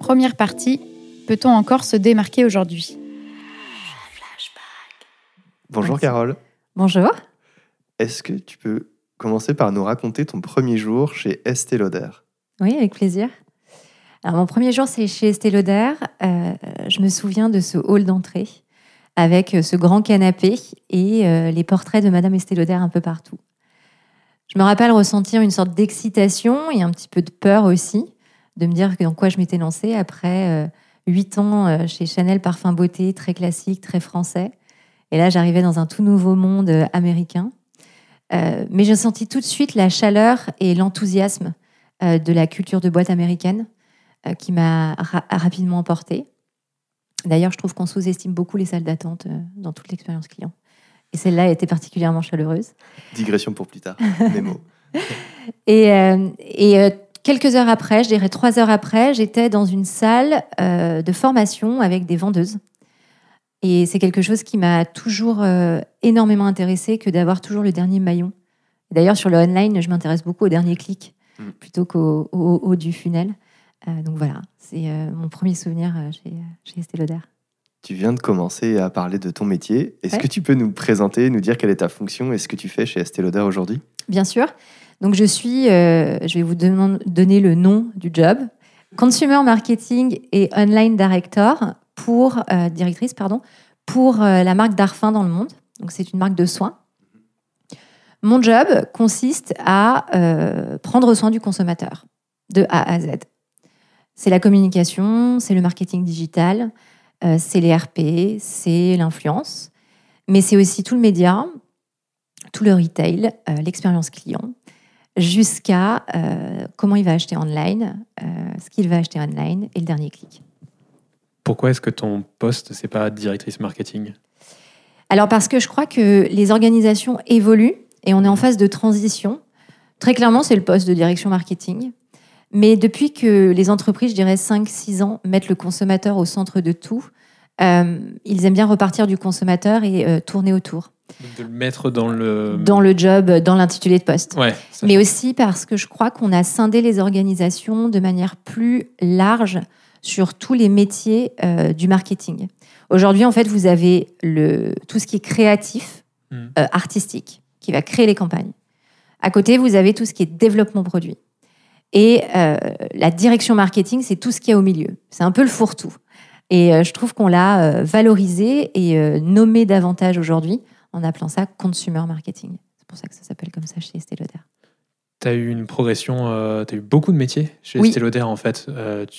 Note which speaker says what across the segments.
Speaker 1: Première partie, peut-on encore se démarquer aujourd'hui?
Speaker 2: Bonjour Carole.
Speaker 3: Bonjour.
Speaker 2: Est-ce que tu peux commencer par nous raconter ton premier jour chez Estée Lauder?
Speaker 3: Oui, avec plaisir. Alors, mon premier jour, c'est chez Estée Lauder. Euh, je me souviens de ce hall d'entrée avec ce grand canapé et euh, les portraits de Madame Estée Lauder un peu partout. Je me rappelle ressentir une sorte d'excitation et un petit peu de peur aussi, de me dire dans quoi je m'étais lancée après euh, huit ans chez Chanel Parfum Beauté, très classique, très français. Et là, j'arrivais dans un tout nouveau monde américain. mais j'ai senti tout de suite la chaleur et l'enthousiasme de la culture de boîte américaine euh, qui m'a rapidement emporté. D'ailleurs, je trouve qu'on sous-estime beaucoup les salles d'attente euh, dans toute l'expérience client. Et celle-là était particulièrement chaleureuse.
Speaker 2: Digression pour plus tard, Mémo.
Speaker 3: et, euh, et quelques heures après, je dirais trois heures après, j'étais dans une salle de formation avec des vendeuses. Et c'est quelque chose qui m'a toujours énormément intéressé que d'avoir toujours le dernier maillon. D'ailleurs, sur le online, je m'intéresse beaucoup au dernier clic mm. plutôt qu'au haut du funnel. Euh, donc voilà, c'est euh, mon premier souvenir euh, chez, chez Estée Lauder.
Speaker 2: Tu viens de commencer à parler de ton métier. Est-ce que tu peux nous présenter, nous dire quelle est ta fonction et ce que tu fais chez Estée Lauder aujourd'hui?
Speaker 3: Bien sûr. Donc je suis, je vais vous donner le nom du job, Consumer Marketing et Online Director pour directrice pardon pour la marque Darfin dans le monde. Donc c'est une marque de soins. Mon job consiste à prendre soin du consommateur de A à Z. C'est la communication, c'est le marketing digital, euh, c'est les RP, c'est l'influence, mais c'est aussi tout le média, tout le retail, euh, l'expérience client, jusqu'à euh, comment il va acheter online, ce qu'il va acheter online et le dernier clic.
Speaker 4: Pourquoi est-ce que ton poste, c'est pas directrice marketing?
Speaker 3: Alors parce que je crois que les organisations évoluent et on est en phase de transition. Très clairement, c'est le poste de direction marketing. Mais depuis que les entreprises, je dirais 5-6 ans, mettent le consommateur au centre de tout, euh, ils aiment bien repartir du consommateur et euh, tourner autour.
Speaker 4: De le mettre dans le...
Speaker 3: Dans le job, dans l'intitulé de poste. Mais aussi parce que je crois qu'on a scindé les organisations de manière plus large sur tous les métiers euh, du marketing. Aujourd'hui, en fait, vous avez le, tout ce qui est créatif, hmm. artistique, qui va créer les campagnes. À côté, vous avez tout ce qui est développement produit. Et euh, la direction marketing, c'est tout ce qu'il y a au milieu. C'est un peu le fourre-tout. Et euh, je trouve qu'on l'a euh, valorisé et nommé davantage aujourd'hui en appelant ça consumer marketing. C'est pour ça que ça s'appelle comme ça chez Estée Lauder.
Speaker 4: Tu as eu une progression, tu as eu beaucoup de métiers chez oui. Estée Lauder en fait.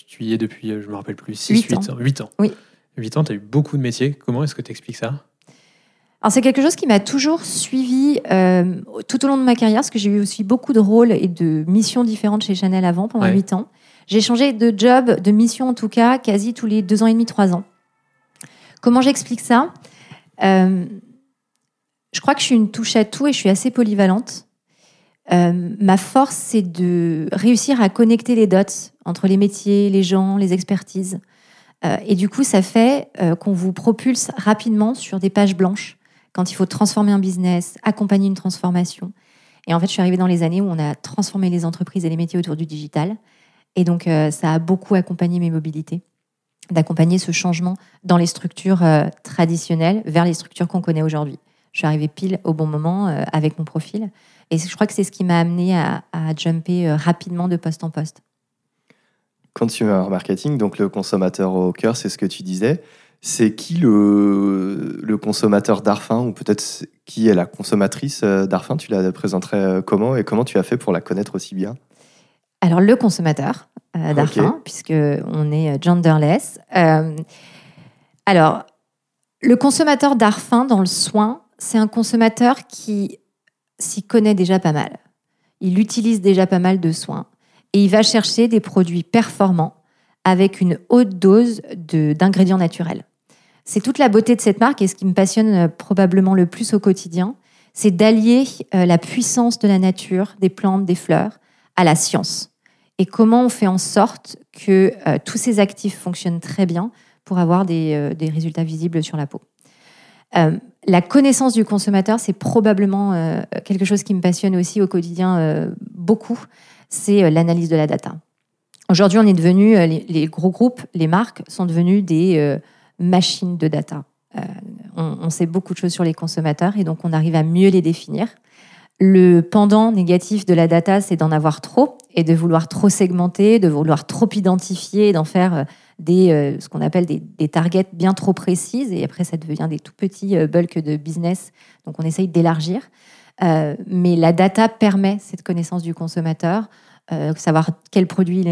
Speaker 4: Tu, y es depuis, je me rappelle plus, 6, 8, ans. 8 ans.
Speaker 3: Oui.
Speaker 4: 8 ans, tu as eu beaucoup de métiers. Comment est-ce que tu expliques ça?
Speaker 3: Alors c'est quelque chose qui m'a toujours suivi euh, tout au long de ma carrière, parce que j'ai eu aussi beaucoup de rôles et de missions différentes chez Chanel avant, pendant huit ans. J'ai changé de job, de mission en tout cas, quasi tous les deux ans et demi, trois ans. Comment j'explique ça? Euh, Je crois que je suis une touche à tout et je suis assez polyvalente. Euh, ma force, c'est de réussir à connecter les dots entre les métiers, les gens, les expertises. et du coup, ça fait qu'on vous propulse rapidement sur des pages blanches quand il faut transformer un business, accompagner une transformation. Et en fait, je suis arrivée dans les années où on a transformé les entreprises et les métiers autour du digital. Et donc, euh, ça a beaucoup accompagné mes mobilités, d'accompagner ce changement dans les structures euh, traditionnelles vers les structures qu'on connaît aujourd'hui. Je suis arrivée pile au bon moment euh, avec mon profil. Et je crois que c'est ce qui m'a amené à, à jumper rapidement de poste en poste.
Speaker 2: Consumer marketing, donc le consommateur au cœur, c'est ce que tu disais. C'est qui le, le consommateur d'Arfin ou peut-être qui est la consommatrice euh, d'Arfin? Tu la présenterais euh, comment et comment tu as fait pour la connaître aussi bien?
Speaker 3: Alors le consommateur euh, d'Arfin, puisque on est genderless. alors le consommateur d'Arfin dans le soin, c'est un consommateur qui s'y connaît déjà pas mal. Il utilise déjà pas mal de soins et il va chercher des produits performants avec une haute dose d'ingrédients naturels. C'est toute la beauté de cette marque et ce qui me passionne euh, probablement le plus au quotidien, c'est d'allier euh, la puissance de la nature, des plantes, des fleurs, à la science. Et comment on fait en sorte que euh, tous ces actifs fonctionnent très bien pour avoir des, résultats visibles sur la peau. La connaissance du consommateur, c'est probablement quelque chose qui me passionne aussi au quotidien beaucoup, c'est l'analyse de la data. Aujourd'hui, on est devenu, les, gros groupes, les marques sont devenus des machines de data. On, on, sait beaucoup de choses sur les consommateurs et donc on arrive à mieux les définir. Le pendant négatif de la data, c'est d'en avoir trop et de vouloir trop segmenter, de vouloir trop identifier, d'en faire euh, des, euh, ce qu'on appelle des, targets bien trop précises. Et après, ça devient des tout petits euh, bulks de business. Donc, on essaye d'élargir. mais la data permet cette connaissance du consommateur, savoir quel produit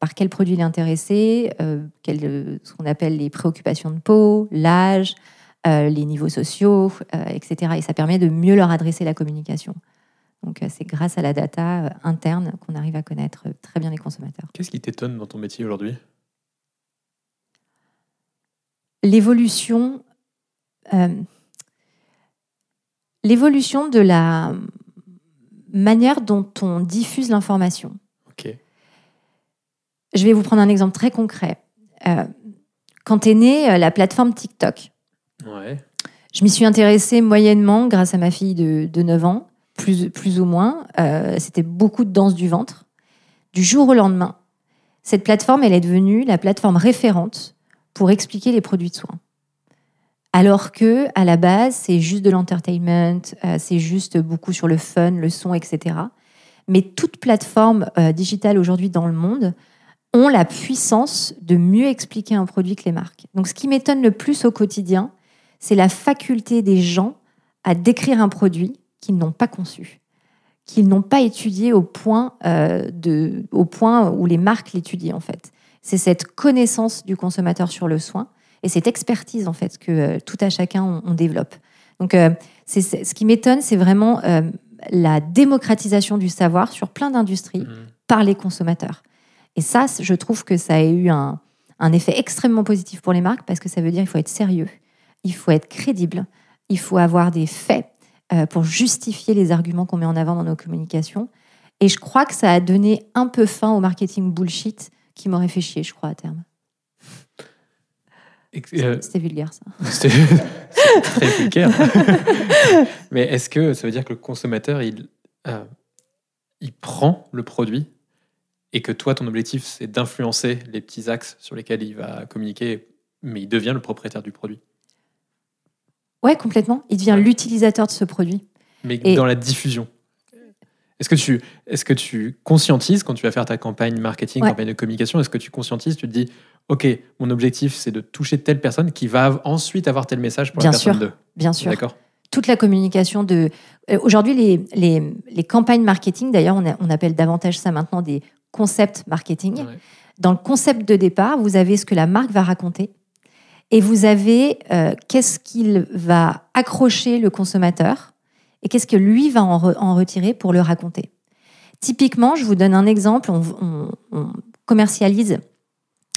Speaker 3: par quel produit il est intéressé, ce qu'on appelle les préoccupations de peau, l'âge, les niveaux sociaux, etc. Et ça permet de mieux leur adresser la communication. Donc euh, c'est grâce à la data euh, interne qu'on arrive à connaître euh, très bien les consommateurs.
Speaker 4: Qu'est-ce qui t'étonne dans ton métier aujourd'hui?
Speaker 3: L'évolution, l'évolution de la manière dont on diffuse l'information. Je vais vous prendre un exemple très concret. quand est née la plateforme TikTok, je m'y suis intéressée moyennement grâce à ma fille de, de 9 ans plus, plus ou moins. Euh, c'était beaucoup de danse du ventre. Du jour au lendemain, cette plateforme, elle est devenue la plateforme référente pour expliquer les produits de soins. Alors que, à la base, c'est juste de l'entertainment, euh, c'est juste beaucoup sur le fun, le son, etc. Mais toute plateforme euh, digitale aujourd'hui dans le monde ont la puissance de mieux expliquer un produit que les marques. Donc, ce qui m'étonne le plus au quotidien, c'est la faculté des gens à décrire un produit qu'ils n'ont pas conçu, qu'ils n'ont pas étudié au point, euh, de, au point où les marques l'étudient en fait. C'est cette connaissance du consommateur sur le soin et cette expertise en fait que euh, tout à chacun on, développe. Donc, euh, c'est, ce qui m'étonne, c'est vraiment la démocratisation du savoir sur plein d'industries mmh. par les consommateurs. Et ça, je trouve que ça a eu un, un effet extrêmement positif pour les marques parce que ça veut dire qu'il faut être sérieux, il faut être crédible, il faut avoir des faits euh, pour justifier les arguments qu'on met en avant dans nos communications. Et je crois que ça a donné un peu fin au marketing bullshit qui m'aurait fait chier, je crois, à terme. Euh, c'était vulgaire, ça.
Speaker 4: C'était très vulgaire. Mais est-ce que ça veut dire que le consommateur, il, euh, il prend le produit et que toi, ton objectif, c'est d'influencer les petits axes sur lesquels il va communiquer, mais il devient le propriétaire du produit?
Speaker 3: Ouais, complètement. Il devient l'utilisateur de ce produit.
Speaker 4: Mais dans la diffusion. Est-ce que, tu, est que tu conscientises quand tu vas faire ta campagne marketing, campagne de communication Est-ce que tu conscientises Tu te dis, OK, mon objectif, c'est de toucher telle personne qui va ensuite avoir tel message pour
Speaker 3: Bien
Speaker 4: la personne
Speaker 3: sûr. Bien sûr. D'accord toute la communication de. Euh, aujourd'hui, les, les, les, campagnes marketing, d'ailleurs, on, on, appelle davantage ça maintenant des concepts marketing. Dans le concept de départ, vous avez ce que la marque va raconter, et vous avez euh, qu'est-ce qu'il va accrocher le consommateur et qu'est-ce que lui va en, retirer pour le raconter? Typiquement, je vous donne un exemple. On, commercialise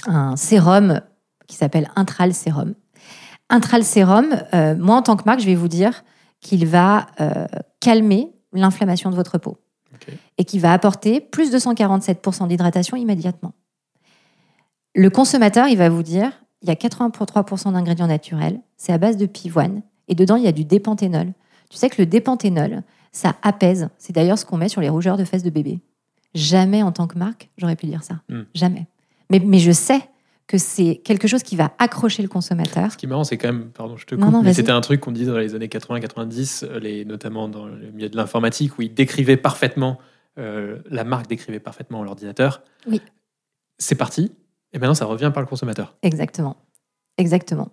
Speaker 3: un sérum qui s'appelle Intral Sérum. Intral Sérum, euh, moi en tant que marque, je vais vous dire qu'il va euh, calmer l'inflammation de votre peau et qui va apporter plus de 147% d'hydratation immédiatement. Le consommateur, il va vous dire il y a 83% d'ingrédients naturels, c'est à base de pivoine, et dedans, il y a du dépanthénol. Tu sais que le dépanthénol, ça apaise. C'est d'ailleurs ce qu'on met sur les rougeurs de fesses de bébé. Jamais en tant que marque, j'aurais pu dire ça. Hmm. Jamais. Mais, mais je sais que c'est quelque chose qui va accrocher le consommateur.
Speaker 4: Ce qui est marrant, c'est quand même, pardon, je te coupe, mais c'était un truc qu'on disait dans les années 80-90, euh, notamment dans le milieu de l'informatique, où ils décrivaient parfaitement, euh, la marque décrivait parfaitement l'ordinateur.
Speaker 3: Oui.
Speaker 4: C'est parti, et maintenant, ça revient par le consommateur.
Speaker 3: Exactement. Exactement.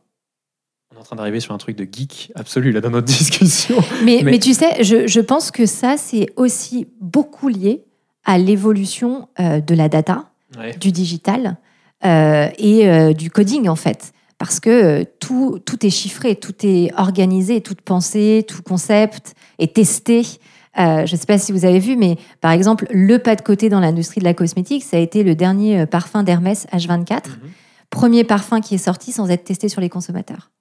Speaker 4: On est en train d'arriver sur un truc de geek absolu là dans notre discussion.
Speaker 3: Mais, mais... tu sais, je, je, pense que ça, c'est aussi beaucoup lié à l'évolution euh, de la data, du digital euh, et euh, du coding en fait. Parce que tout, tout est chiffré, tout est organisé, toute pensée, tout concept est testé. Euh, je ne sais pas si vous avez vu, mais par exemple, le pas de côté dans l'industrie de la cosmétique, ça a été le dernier euh, parfum d'Hermès H24. Mhm. Premier parfum qui est sorti sans être testé sur les consommateurs.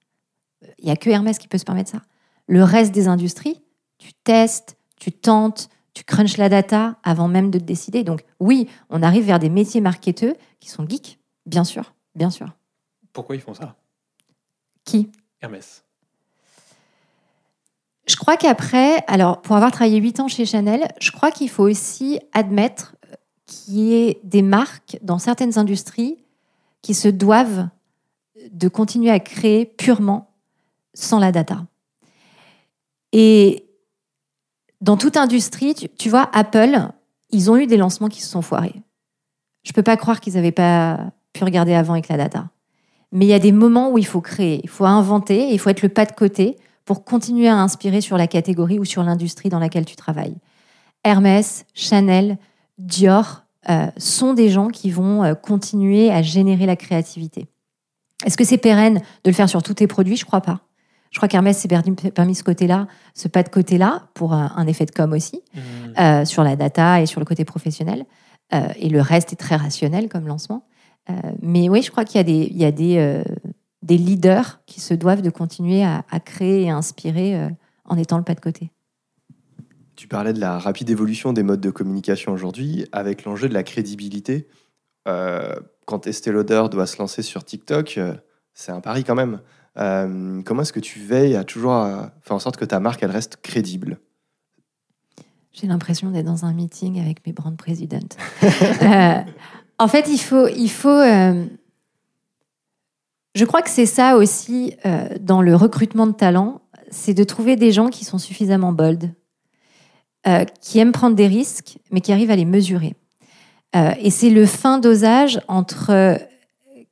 Speaker 3: Il n'y a que Hermès qui peut se permettre ça. Le reste des industries, tu testes, tu tentes, tu crunches la data avant même de te décider. Donc oui, on arrive vers des métiers marketeux qui sont geeks, bien sûr, bien sûr.
Speaker 4: Pourquoi ils font ça?
Speaker 3: Qui?
Speaker 4: Hermès.
Speaker 3: Crois qu'après, alors pour avoir travaillé 8 ans chez Chanel, je crois qu'il faut aussi admettre qui est des marques dans certaines industries qui se doivent de continuer à créer purement sans la data. Et dans toute industrie, tu, vois, Apple, ils ont eu des lancements qui se sont foirés. Je ne peux pas croire qu'ils n'avaient pas pu regarder avant avec la data. Mais il y a des moments où il faut créer, il faut inventer, il faut être le pas de côté pour continuer à inspirer sur la catégorie ou sur l'industrie dans laquelle tu travailles. Hermès, Chanel, Dior euh, sont des gens qui vont euh, continuer à générer la créativité. Est-ce que c'est pérenne de le faire sur tous tes produits? Je crois pas. Je crois qu'Hermès s'est permis ce côté-là, ce pas de côté-là, pour un, effet de com aussi, mmh. euh, sur la data et sur le côté professionnel. et le reste est très rationnel comme lancement. mais oui, je crois qu'il y a des, il y a des, des leaders qui se doivent de continuer à, créer et à inspirer en étant le pas de côté.
Speaker 2: Tu parlais de la rapide évolution des modes de communication aujourd'hui, avec l'enjeu de la crédibilité. Euh, quand Estée Lauder doit se lancer sur TikTok, euh, c'est un pari quand même. Euh, comment est-ce que tu veilles à toujours faire en sorte que ta marque elle reste crédible?
Speaker 3: J'ai l'impression d'être dans un meeting avec mes brand presidents. en fait, il faut, il faut. Je crois que c'est ça aussi dans le recrutement de talent, c'est de trouver des gens qui sont suffisamment bold, euh, qui aiment prendre des risques, mais qui arrivent à les mesurer. Euh, et c'est le fin dosage entre euh,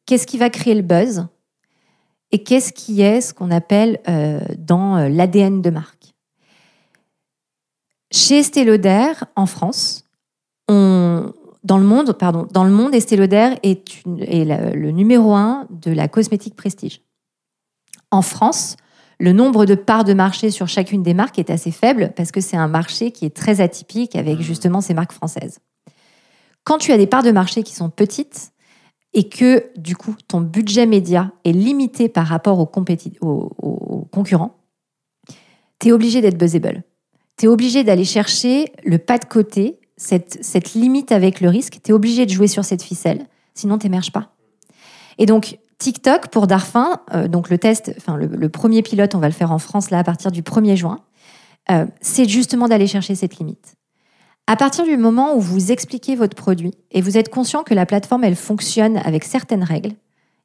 Speaker 3: qu'est-ce qui va créer le buzz et qu'est-ce qui est ce qu'on appelle dans l'ADN de marque. Chez Estée en France, dans le monde, pardon, dans le monde, Estée Lauder est, est le numéro un de la cosmétique prestige. En France, le nombre de parts de marché sur chacune des marques est assez faible parce que c'est un marché qui est très atypique avec mmh. justement ces marques françaises. Quand tu as des parts de marché qui sont petites et que du coup ton budget média est limité par rapport aux, concurrents, tu es obligé d'être buzzable. Tu es obligé d'aller chercher le pas de côté, cette, limite avec le risque. Tu es obligé de jouer sur cette ficelle, sinon tu n'émerges pas. Et donc, TikTok pour Darfin, euh, donc le test, enfin le, premier pilote, on va le faire en France là à partir du 1er juin, euh, c'est justement d'aller chercher cette limite. À partir du moment où vous expliquez votre produit et vous êtes conscient que la plateforme elle fonctionne avec certaines règles,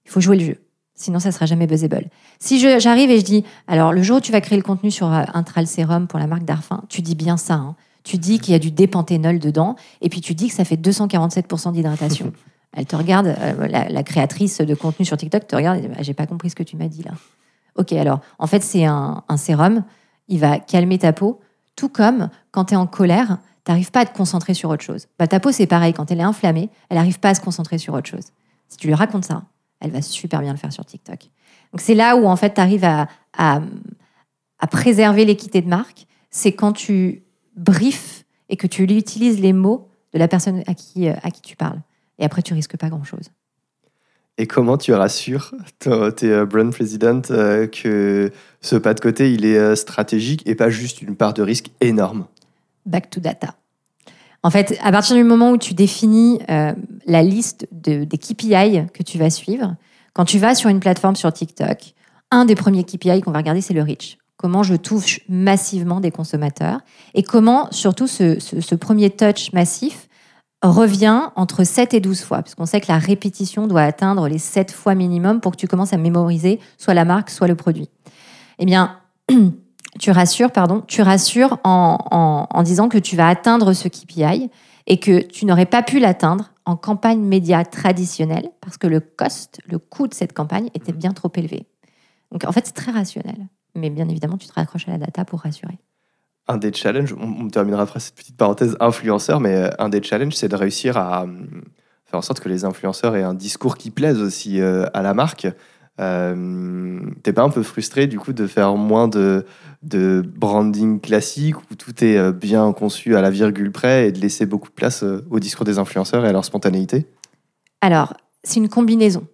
Speaker 3: il faut jouer le jeu. Sinon, ça sera jamais buzzable. Si j'arrive et je dis, alors le jour où tu vas créer le contenu sur euh, Intral Serum pour la marque Darfin, tu dis bien ça. Hein. Tu dis qu'il y a du dépanthénol dedans et puis tu dis que ça fait 247% d'hydratation. Elle te regarde, euh, la, créatrice de contenu sur TikTok te regarde et dit bah, J'ai pas compris ce que tu m'as dit là. Ok, alors, en fait, c'est un, sérum, il va calmer ta peau, tout comme quand tu es en colère, tu n'arrives pas à te concentrer sur autre chose. Bah, ta peau, c'est pareil, quand elle est inflammée, elle n'arrive pas à se concentrer sur autre chose. Si tu lui racontes ça, elle va super bien le faire sur TikTok. Donc, c'est là où, en fait, tu arrives à, à, préserver l'équité de marque. C'est quand tu briefes et que tu utilises les mots de la personne à qui, à qui tu parles. Et après, tu risques pas grand-chose.
Speaker 2: Et comment tu rassures tes euh, brand president euh, que ce pas de côté, il est euh, stratégique et pas juste une part de risque énorme?
Speaker 3: Back to data. En fait, à partir du moment où tu définis la liste de, des KPI que tu vas suivre, quand tu vas sur une plateforme sur TikTok, un des premiers KPI qu'on va regarder, c'est le reach. Comment je touche massivement des consommateurs et comment, surtout, ce, premier touch massif revient entre 7 et 12 fois, puisqu'on sait que la répétition doit atteindre les 7 fois minimum pour que tu commences à mémoriser soit la marque, soit le produit. Eh bien, tu rassures, pardon, tu rassures en, en, disant que tu vas atteindre ce KPI et que tu n'aurais pas pu l'atteindre en campagne média traditionnelle parce que le cost, le coût de cette campagne était bien trop élevé. Donc en fait, c'est très rationnel. Mais bien évidemment, tu te raccroches à la data pour rassurer
Speaker 2: un des challenges, on, terminera après cette petite parenthèse influenceur, mais euh, un des challenges, c'est de réussir à euh, faire en sorte que les influenceurs aient un discours qui plaise aussi euh, à la marque. Euh, T'es pas un peu frustré du coup de faire moins de, de branding classique où tout est bien conçu à la virgule près et de laisser beaucoup de place au discours des influenceurs et à leur spontanéité?
Speaker 3: Alors, c'est une combinaison.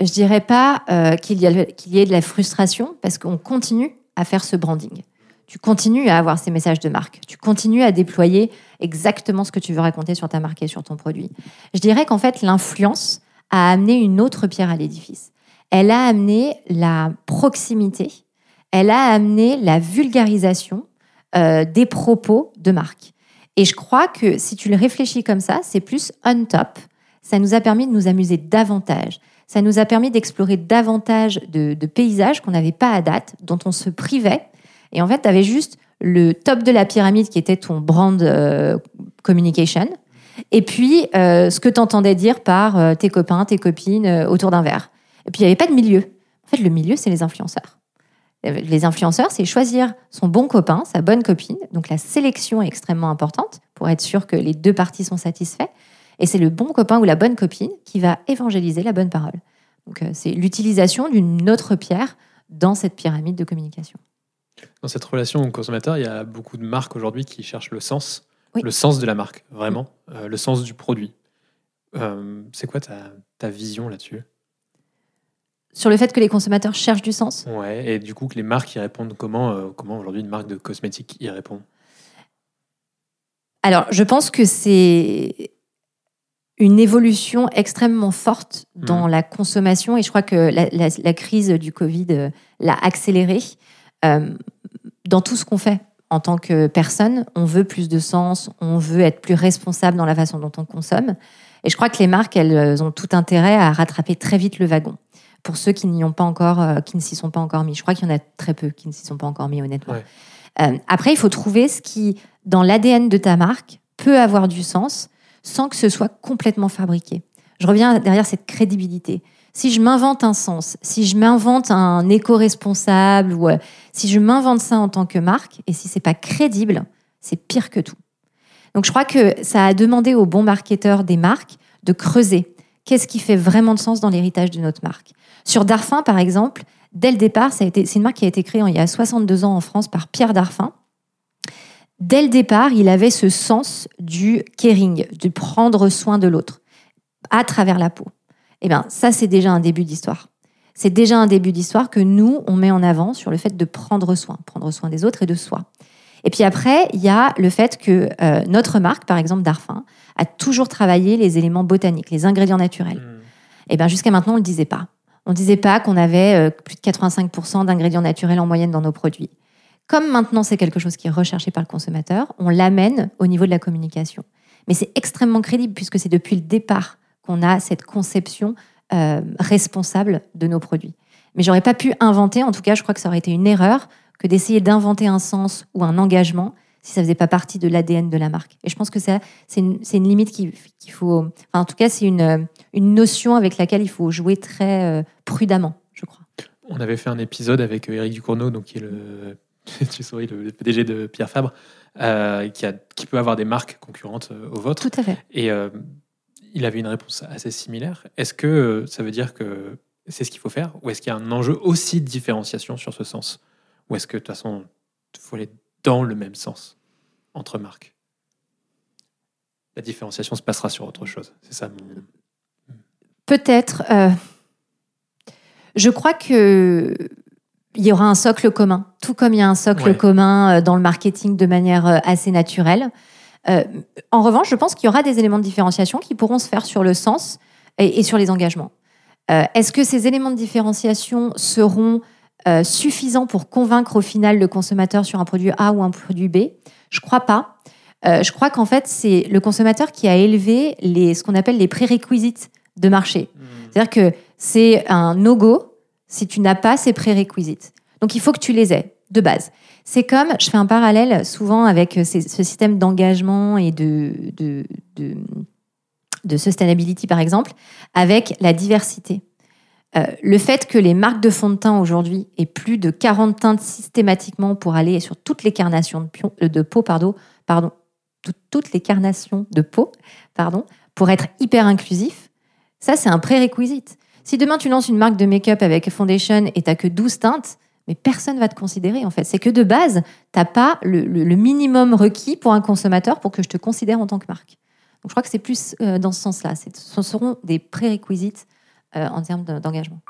Speaker 3: Je dirais pas qu'il y, y ait de la frustration parce qu'on continue à faire ce branding tu continues à avoir ces messages de marque. Tu continues à déployer exactement ce que tu veux raconter sur ta marque et sur ton produit. Je dirais qu'en fait, l'influence a amené une autre pierre à l'édifice. Elle a amené la proximité, elle a amené la vulgarisation euh, des propos de marque. Et je crois que si tu le réfléchis comme ça, c'est plus on top. Ça nous a permis de nous amuser davantage. Ça nous a permis d'explorer davantage de, paysages qu'on n'avait pas à date, dont on se privait. Et en fait, tu avais juste le top de la pyramide qui était ton brand euh, communication. Et puis, euh, ce que tu entendais dire par euh, tes copains, tes copines autour d'un verre. Et puis, il n'y avait pas de milieu. En fait, le milieu, c'est les influenceurs. Les influenceurs, c'est choisir son bon copain, sa bonne copine. Donc, la sélection est extrêmement importante pour être sûr que les deux parties sont satisfaits. Et c'est le bon copain ou la bonne copine qui va évangéliser la bonne parole. Donc, c'est l'utilisation d'une autre pierre dans cette pyramide de communication.
Speaker 4: Dans cette relation au consommateur, il y a beaucoup de marques aujourd'hui qui cherchent le sens, le sens de la marque, vraiment, euh, le sens du produit. Euh, c'est quoi ta, vision là-dessus?
Speaker 3: Sur le fait que les consommateurs cherchent du sens?
Speaker 4: Ouais, et du coup que les marques y répondent comment euh, Comment aujourd'hui une marque de cosmétiques y répond?
Speaker 3: Alors, je pense que c'est une évolution extrêmement forte dans mmh. la consommation et je crois que la, la crise du Covid l'a accéléré. Euh, dans tout ce qu'on fait en tant que personne, on veut plus de sens, on veut être plus responsable dans la façon dont on consomme. Et je crois que les marques, elles ont tout intérêt à rattraper très vite le wagon. Pour ceux qui n'y ont pas encore, euh, qui ne s'y sont pas encore mis, je crois qu'il y en a très peu qui ne s'y sont pas encore mis, honnêtement. Euh, après, il faut trouver ce qui, dans l'ADN de ta marque, peut avoir du sens sans que ce soit complètement fabriqué. Je reviens derrière cette crédibilité si je m'invente un sens, si je m'invente un éco-responsable ou euh, si je m'invente ça en tant que marque et si c'est pas crédible, c'est pire que tout. Donc je crois que ça a demandé aux bons marketeurs des marques de creuser qu'est-ce qui fait vraiment de sens dans l'héritage de notre marque? Sur Darfin par exemple, dès le départ, c'est une marque qui a été créée il y a 62 ans en France par Pierre Darfin. Dès le départ, il avait ce sens du caring, du prendre soin de l'autre à travers la peau eh bien, ça, c'est déjà un début d'histoire. C'est déjà un début d'histoire que nous, on met en avant sur le fait de prendre soin, prendre soin des autres et de soi. Et puis après, il y a le fait que euh, notre marque, par exemple Darfin, a toujours travaillé les éléments botaniques, les ingrédients naturels. Et eh bien jusqu'à maintenant, on ne le disait pas. On ne disait pas qu'on avait euh, plus de 85% d'ingrédients naturels en moyenne dans nos produits. Comme maintenant, c'est quelque chose qui est recherché par le consommateur, on l'amène au niveau de la communication. Mais c'est extrêmement crédible puisque c'est depuis le départ qu'on a cette conception euh, responsable de nos produits. Mais j'aurais pas pu inventer, en tout cas, je crois que ça aurait été une erreur, que d'essayer d'inventer un sens ou un engagement si ça faisait pas partie de l'ADN de la marque. Et je pense que c'est une, limite qu'il faut. en tout cas, c'est une, notion avec laquelle il faut jouer très euh, prudemment, je crois.
Speaker 4: On avait fait un épisode avec Eric Ducournau, donc qui est le, tu souris, le PDG de Pierre Fabre, euh, qui, a, qui peut avoir des marques concurrentes aux vôtres.
Speaker 3: Tout à fait.
Speaker 4: Et il avait une réponse assez similaire. Est-ce que euh, ça veut dire que c'est ce qu'il faut faire Ou est-ce qu'il y a un enjeu aussi de différenciation sur ce sens? Ou est-ce que de toute façon, il faut aller dans le même sens entre marques? La différenciation se passera sur autre chose. C'est ça
Speaker 3: Peut-être. Euh, je crois que il y aura un socle commun, tout comme il y a un socle commun euh, dans le marketing de manière assez naturelle. Euh, en revanche, je pense qu'il y aura des éléments de différenciation qui pourront se faire sur le sens et, sur les engagements. Euh, est-ce que ces éléments de différenciation seront euh, suffisants pour convaincre au final le consommateur sur un produit A ou un produit B? Je crois pas. je crois qu'en fait, c'est le consommateur qui a élevé les, ce qu'on appelle les prérequisites de marché. Mmh. C'est-à-dire que c'est un no-go si tu n'as pas ces prérequisites. Donc il faut que tu les aies de base. C'est comme, je fais un parallèle souvent avec euh, ce système d'engagement et de, sustainability, par exemple, avec la diversité. Euh, le fait que les marques de fond de teint aujourd'hui aient plus de 40 teintes systématiquement pour aller sur toutes les carnations de, euh, peau, pardon, pardon, toutes les carnations de peau, pardon, pour être hyper inclusif, ça c'est un prérequisite. Si demain tu lances une marque de make-up avec foundation et tu que 12 teintes, mais personne va te considérer en fait. C'est que de base, tu n'as pas le, minimum requis pour un consommateur pour que je te considère en tant que marque. Donc je crois que c'est plus euh, dans ce sens-là. Ce seront des prérequisites euh, en termes d'engagement.